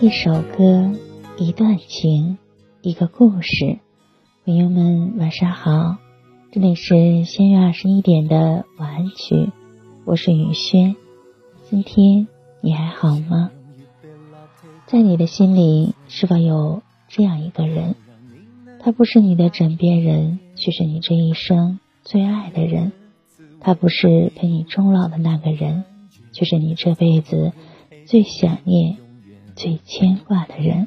一首歌，一段情，一个故事。朋友们，晚上好，这里是仙月二十一点的晚安曲，我是雨轩。今天你还好吗？在你的心里，是否有这样一个人？他不是你的枕边人，却是你这一生最爱的人。他不是陪你终老的那个人，却是你这辈子最想念、最牵挂的人。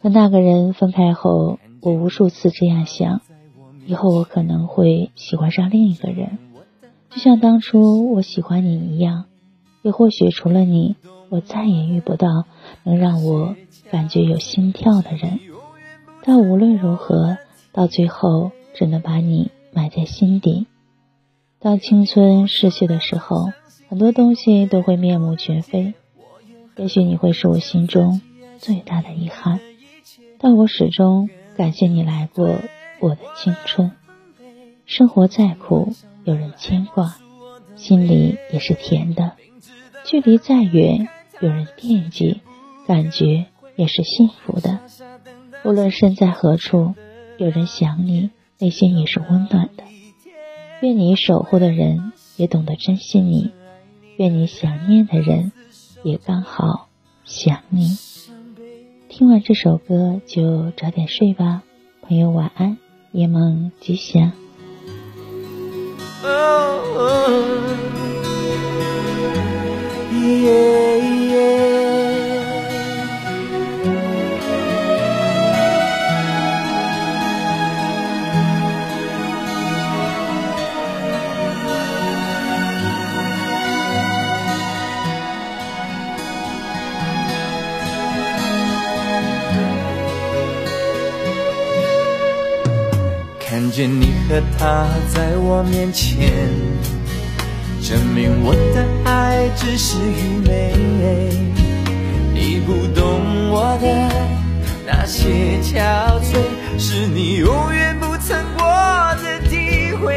和那个人分开后，我无数次这样想：以后我可能会喜欢上另一个人，就像当初我喜欢你一样。也或许除了你，我再也遇不到能让我感觉有心跳的人。但无论如何，到最后只能把你埋在心底。当青春逝去的时候，很多东西都会面目全非。也许你会是我心中最大的遗憾，但我始终感谢你来过我的青春。生活再苦，有人牵挂，心里也是甜的。距离再远，有人惦记，感觉也是幸福的。无论身在何处，有人想你，内心也是温暖的。愿你守护的人也懂得珍惜你，愿你想念的人也刚好想你。听完这首歌就早点睡吧，朋友晚安，夜梦吉祥。见你和他在我面前，证明我的爱只是愚昧。你不懂我的那些憔悴，是你永远不曾过的体会。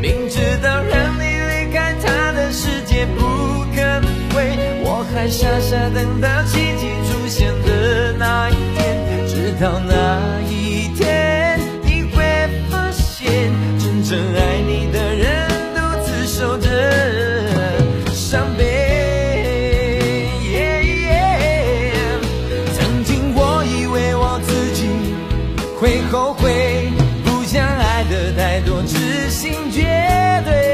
明知道让你离开他的世界不可为，我还傻傻等到痴心绝对。